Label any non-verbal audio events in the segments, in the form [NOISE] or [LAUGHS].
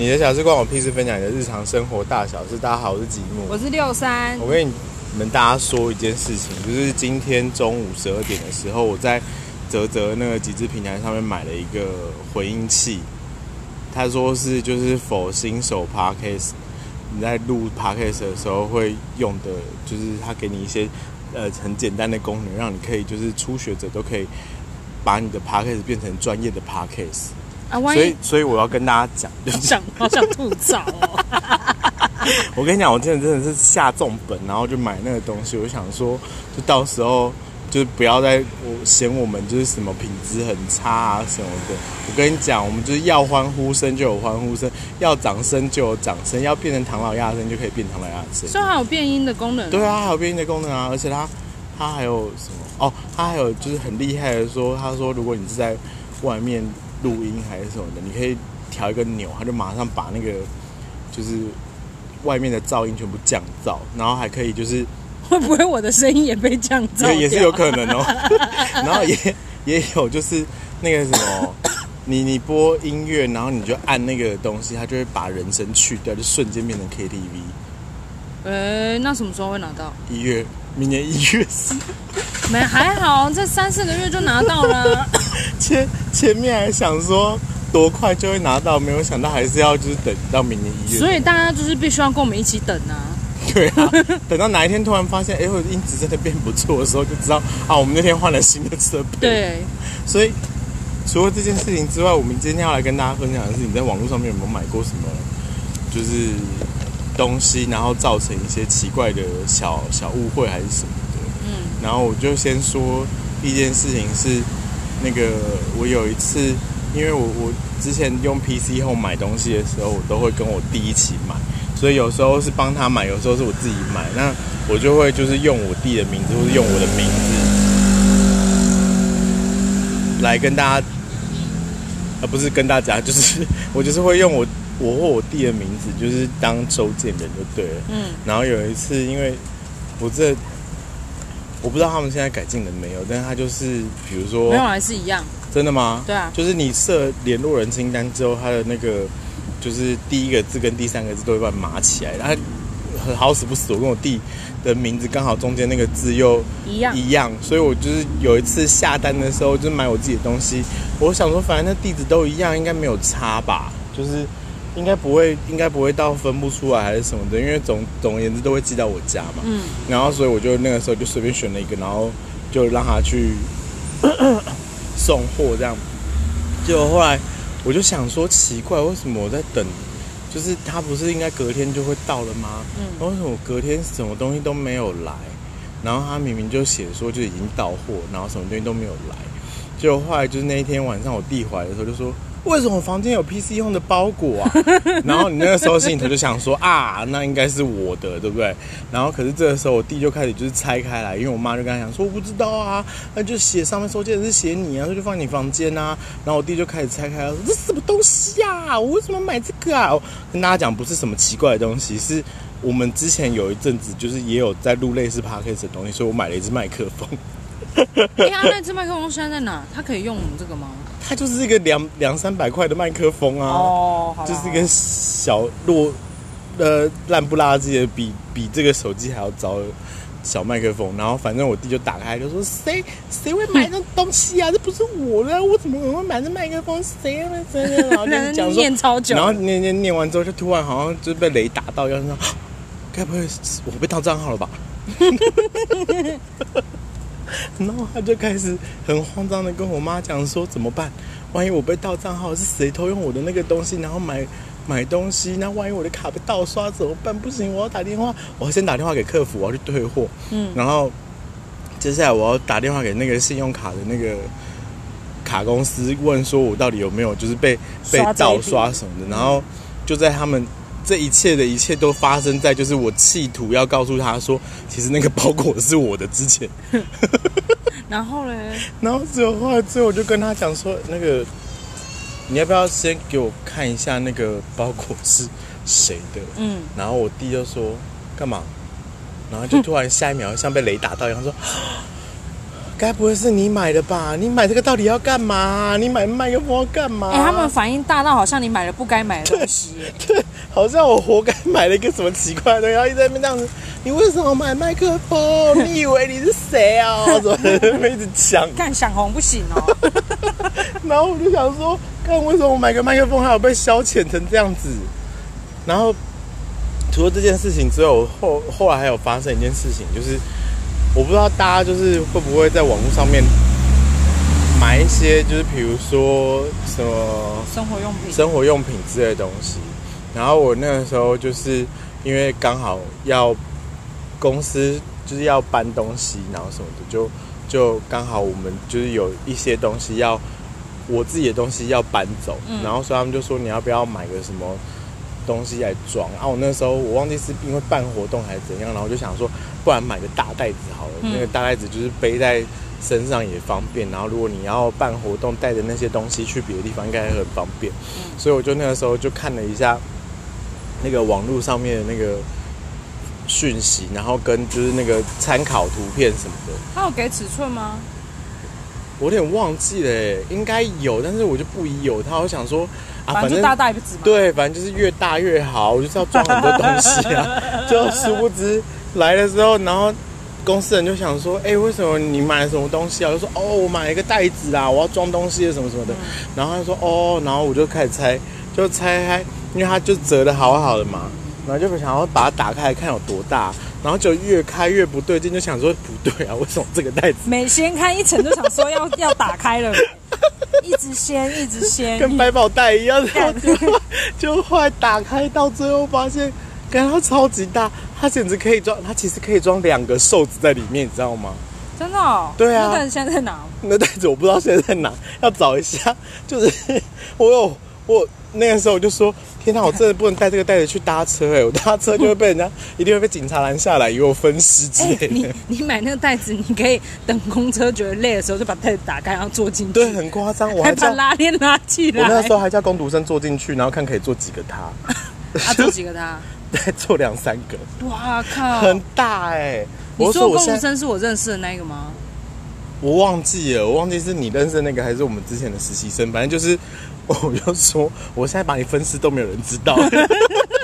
你的小事关我屁事，分享你的日常生活大小事。大家好，我是吉木。我是六三。我跟你们大家说一件事情，就是今天中午十二点的时候，我在泽泽那个极致平台上面买了一个回音器。他说是就是否新手 podcast，你在录 podcast 的时候会用的，就是他给你一些呃很简单的功能，让你可以就是初学者都可以把你的 podcast 变成专业的 podcast。啊，万所以一所以我要跟大家讲，就是想好想吐槽哦。[LAUGHS] 我跟你讲，我真的真的是下重本，然后就买那个东西。我想说，就到时候就是不要再我嫌我们就是什么品质很差啊什么的。我跟你讲，我们就是要欢呼声就有欢呼声，要掌声就有掌声，要变成唐老鸭声就可以变唐老鸭声。虽然还有变音的功能，对啊，还有变音的功能啊，而且它它还有什么？哦，它还有就是很厉害的说，他说如果你是在外面录音还是什么的，你可以调一个钮，它就马上把那个就是外面的噪音全部降噪，然后还可以就是会不会我的声音也被降噪也是有可能哦。[LAUGHS] 然后也也有就是那个什么，你你播音乐，然后你就按那个东西，它就会把人声去掉，就瞬间变成 KTV。呃，那什么时候会拿到？一月，明年一月四。没还好，这三四个月就拿到了。[LAUGHS] 前前面还想说多快就会拿到，没有想到还是要就是等到明年一月。所以大家就是必须要跟我们一起等啊。对啊，[LAUGHS] 等到哪一天突然发现，哎，我的音质真的变不错的时候，就知道啊，我们那天换了新的设备。对，所以除了这件事情之外，我们今天要来跟大家分享的是，你在网络上面有没有买过什么就是东西，然后造成一些奇怪的小小误会还是什么的？嗯，然后我就先说一件事情是，那个我有一次，因为我我之前用 PC 后买东西的时候，我都会跟我弟一起买，所以有时候是帮他买，有时候是我自己买。那我就会就是用我弟的名字，或是用我的名字来跟大家，呃，不是跟大家，就是 [LAUGHS] 我就是会用我我或我弟的名字，就是当周建人就对了。嗯，然后有一次，因为我这我不知道他们现在改进了没有，但是他就是比如说没有还是一样。真的吗？对啊，就是你设联络人清单之后，他的那个就是第一个字跟第三个字都会把它码起来，然后很好死不死，我跟我弟的名字刚好中间那个字又一样。一样，所以我就是有一次下单的时候，就是买我自己的东西，我想说反正那地址都一样，应该没有差吧，就是应该不会，应该不会到分不出来还是什么的，因为总总而言之都会寄到我家嘛。嗯，然后所以我就那个时候就随便选了一个，然后就让他去 [COUGHS] 送货这样。结果后来我就想说，奇怪，为什么我在等？就是他不是应该隔天就会到了吗？嗯然后为什么我隔天什么东西都没有来？然后他明明就写说就已经到货，然后什么东西都没有来。结果后来就是那一天晚上我弟回来的时候就说。为什么我房间有 PC 用的包裹啊？[LAUGHS] 然后你那个时候心里头就想说啊，那应该是我的，对不对？然后可是这个时候我弟就开始就是拆开来，因为我妈就跟他讲说我不知道啊，那就写上面收件人是写你啊，所以就放你房间啊。然后我弟就开始拆开了，说这什么东西啊？我为什么买这个啊？我跟大家讲不是什么奇怪的东西，是我们之前有一阵子就是也有在录类似 podcast 的东西，所以我买了一支麦克风。[LAUGHS] 哎呀，那只麦克风现在在哪？它可以用我们这个吗？它就是一个两两三百块的麦克风啊。哦，好啦就是一个小落呃烂不拉几的，比比这个手机还要糟的小麦克风。然后反正我弟就打开就说：“谁谁会买这东西啊？这不是我的，我怎么可能会买这麦克风？谁会真的？”然后就讲说，[LAUGHS] 念超久，然后念念念完之后，就突然好像就被雷打到，要说：“该不会是我被盗账号了吧？” [LAUGHS] 然后他就开始很慌张的跟我妈讲说怎么办？万一我被盗账号，是谁偷用我的那个东西，然后买买东西？那万一我的卡被盗刷怎么办？不行，我要打电话，我要先打电话给客服，我要去退货。嗯，然后接下来我要打电话给那个信用卡的那个卡公司，问说我到底有没有就是被被盗刷什么的。然后就在他们这一切的一切都发生在就是我企图要告诉他说，其实那个包裹是我的之前。[LAUGHS] 然后嘞，[LAUGHS] 然后最后后来之后我就跟他讲说，那个你要不要先给我看一下那个包裹是谁的？嗯，然后我弟就说干嘛？然后就突然下一秒像被雷打到一样说，该不会是你买的吧？你买这个到底要干嘛？你买麦克风要干嘛？哎、他们反应大到好像你买了不该买的东西耶。对，好像我活该买了一个什么奇怪的东西，然后一直在那边这样子。你为什么买麦克风？你以为你是谁啊？怎么在那边一直抢？干想红不行哦。[LAUGHS] 然后我就想说，看为什么我买个麦克风还有被消遣成这样子？然后除了这件事情之后，后后来还有发生一件事情，就是我不知道大家就是会不会在网络上面买一些，就是比如说什么生活用品，生活用品之类的东西。然后我那个时候就是因为刚好要公司就是要搬东西，然后什么的，就就刚好我们就是有一些东西要我自己的东西要搬走，嗯。然后所以他们就说你要不要买个什么东西来装然啊？我那时候我忘记是因为办活动还是怎样，然后我就想说，不然买个大袋子好了，嗯那个大袋子就是背在身上也方便，然后如果你要办活动带着那些东西去别的地方，应该也很方便。所以我就那个时候就看了一下那个网络上面的那个讯息，然后跟就是那个参考图片什么的，他有给尺寸吗？我有点忘记了耶，应该有，但是我就不疑有他。我想说啊，反正反正就大袋子嘛。，对，反正就是越大越好，我就是要装很多东西啊。[LAUGHS] 就殊不知来的时候，然后公司人就想说，哎、为什么你买了什么东西啊？我就说，哦，我买了一个袋子啊，我要装东西什么什么的。然后他说，哦，然后我就开始拆，就拆开，因为它就折的好好的嘛，然后就想要把它打开来看有多大，然后就越开越不对劲，就想说不对啊，为什么这个袋子每掀开一层就想说要 [LAUGHS] 要打开了，[LAUGHS] 一直掀一直掀，跟百宝袋一样，然后就就后来打开到最后发现，感觉它超级大，它简直可以装，它其实可以装两个瘦子在里面，你知道吗？真的、哦？对啊那袋子现在在哪？那袋子我不知道现在在哪，要找一下。就是 [LAUGHS] 我有我那个时候我就说，天哪，我真的不能带这个袋子去搭车哎、[LAUGHS] 我搭车就会被人家一定会被警察拦下来，以为我分尸之哎、类的。[LAUGHS] 你你买那个袋子，你可以等公车觉得累的时候，就把袋子打开，然后坐进去。对，很夸张，我还还叫把拉链拉起来。我那时候还叫工读生坐进去，然后看可以坐几个他，[LAUGHS] 啊，坐几个他？再坐两三个，哇靠！很大哎、你我说我现在说公务生是我认识的那个吗？我忘记了，我忘记是你认识的那个还是我们之前的实习生，反正就是，我就说我现在把你分尸都没有人知道，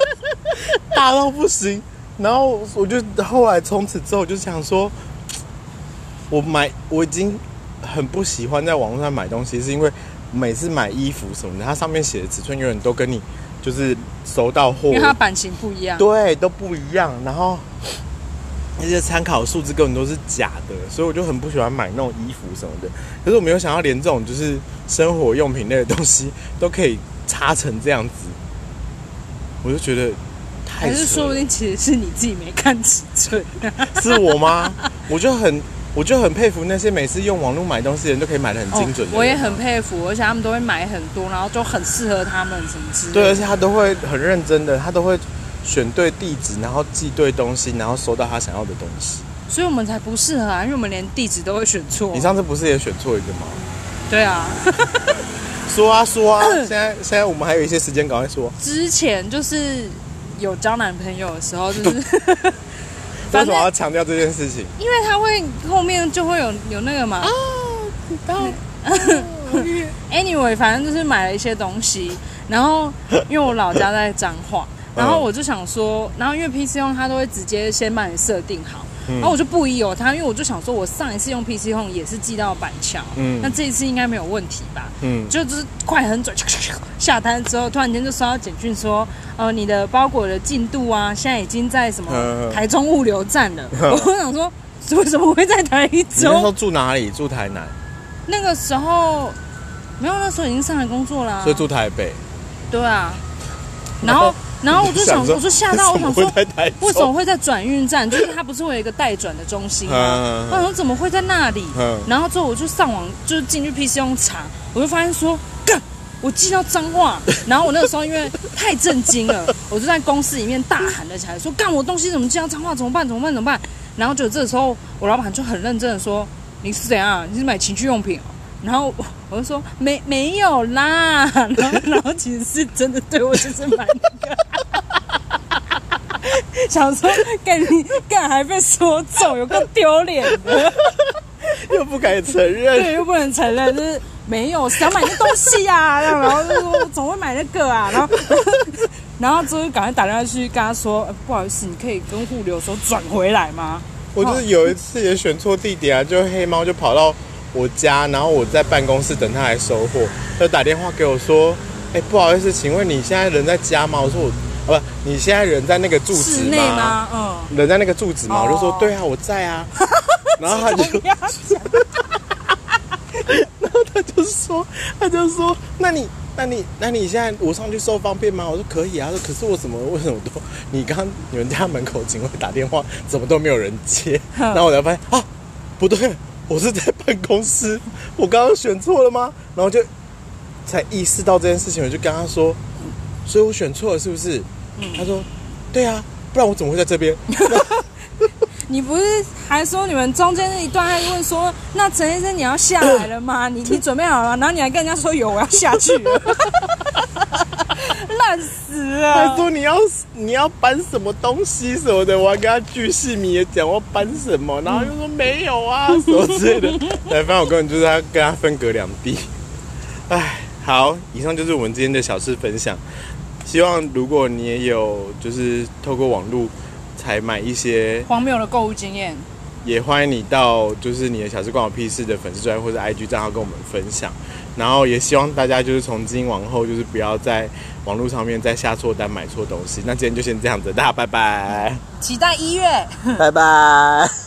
[LAUGHS] 大到不行。然后我就后来从此之后就想说，我买我已经很不喜欢在网络上买东西，是因为每次买衣服什么的，它上面写的尺寸永远都跟你就是收到货因为它版型不一样。对，都不一样。然后那些参考数字根本都是假的，所以我就很不喜欢买那种衣服什么的。可是我没有想到，连这种就是生活用品类的东西都可以差成这样子，我就觉得太还是说不定其实是你自己没看尺寸？是我吗？我就很我就很佩服那些每次用网络买东西的人都可以买的很精准我也很佩服，而且他们都会买很多，然后就很适合他们什么之类的。对，而且他都会很认真的，他都会选对地址，然后寄对东西，然后收到他想要的东西。所以我们才不适合啊，因为我们连地址都会选错。你上次不是也选错一个吗？对啊，说 [LAUGHS] 啊说啊！[COUGHS] 现在现在我们还有一些时间，赶快说。之前就是有交男朋友的时候，就是 [LAUGHS] 为反正什么要强调这件事情？因为他会后面就会有有那个嘛。[LAUGHS] Anyway，反正就是买了一些东西，然后因为我老家在彰化，然后我就想说，然后因为 PC 用它都会直接先帮你设定好，然后我就不疑有它，因为我就想说，我上一次用 PC 用也是寄到板桥，嗯那这一次应该没有问题吧？嗯，就就是快很准，下单之后突然间就收到简讯说，呃，你的包裹的进度啊，现在已经在什么嗯台中物流站了。嗯 [LAUGHS] 我想说，为什么会在台你那时候？住哪里？住台南，那个时候没有，那时候已经上来工作啦、所以住台北。对啊，然后然后我就想，说我就吓到，[LAUGHS] 我想说为什么会在转运站？就是它不是会有一个待转的中心吗？嗯我想说怎么会在那里？嗯然后之后我就上网，就是进去 PC 用查，我就发现说，干，我记到脏话。然后我那个时候因为太震惊了，我就在公司里面大喊了起来，说，干，我东西怎么寄到脏话？怎么办？怎么办？怎么办？然后就这时候，我老板就很认真的说，你是怎样？你是买情趣用品哦？然后我我就说没没有啦，[LAUGHS] 然后然后其实是真的对我就是买那个。想说干你干还被说中，有个丢脸的。[LAUGHS] 又不敢承认对，认。又不能承认，就是没有想买那东西啊、然后就说怎么会买那个啊？然后 [LAUGHS] 然后之后就赶快打电话去跟他说、呃不好意思，你可以跟物流说转回来吗？我就是有一次也选错地点啊，就黑猫就跑到我家，然后我在办公室等他来收货，他打电话给我说：“哎、不好意思，请问你现在人在家吗？”我说我：“啊，不，你现在人在那个住址吗？嗯，人在那个住址吗？哦我就说对啊，我在啊。[LAUGHS] 然后他就，怎么样 [LAUGHS] 然后他就说，他就说，那你，那你，那你现在我上去收方便吗？我说可以啊。他说可是我怎么为什么都你刚你们家门口警卫打电话，怎么都没有人接？然后我才发现啊，不对，我是在办公室，我刚刚选错了吗？然后就才意识到这件事情，我就跟他说，所以我选错了是不是？他说对啊，不然我怎么会在这边？[LAUGHS] 你不是还说你们中间那一段还问说，那陈先生你要下来了吗？你你准备好了吗？然后你还跟人家说有，我要下去了，[LAUGHS] 烂死他了。说你要你要搬什么东西什么的，我还跟他巨细靡的讲我要搬什么，然后他就说没有啊 [LAUGHS] 什么之类的。对，反正我根本就是他跟他分隔两地。唉，好，以上就是我们今天的小事分享。希望如果你也有就是透过网络才买一些，荒谬的购物经验，也欢迎你到就是你的小事关我屁事的粉丝专页或者 IG 账号跟我们分享。然后也希望大家就是从今往后就是不要在网络上面再下错单买错东西。那今天就先这样子，大家拜拜，期待一月。[LAUGHS] 拜拜。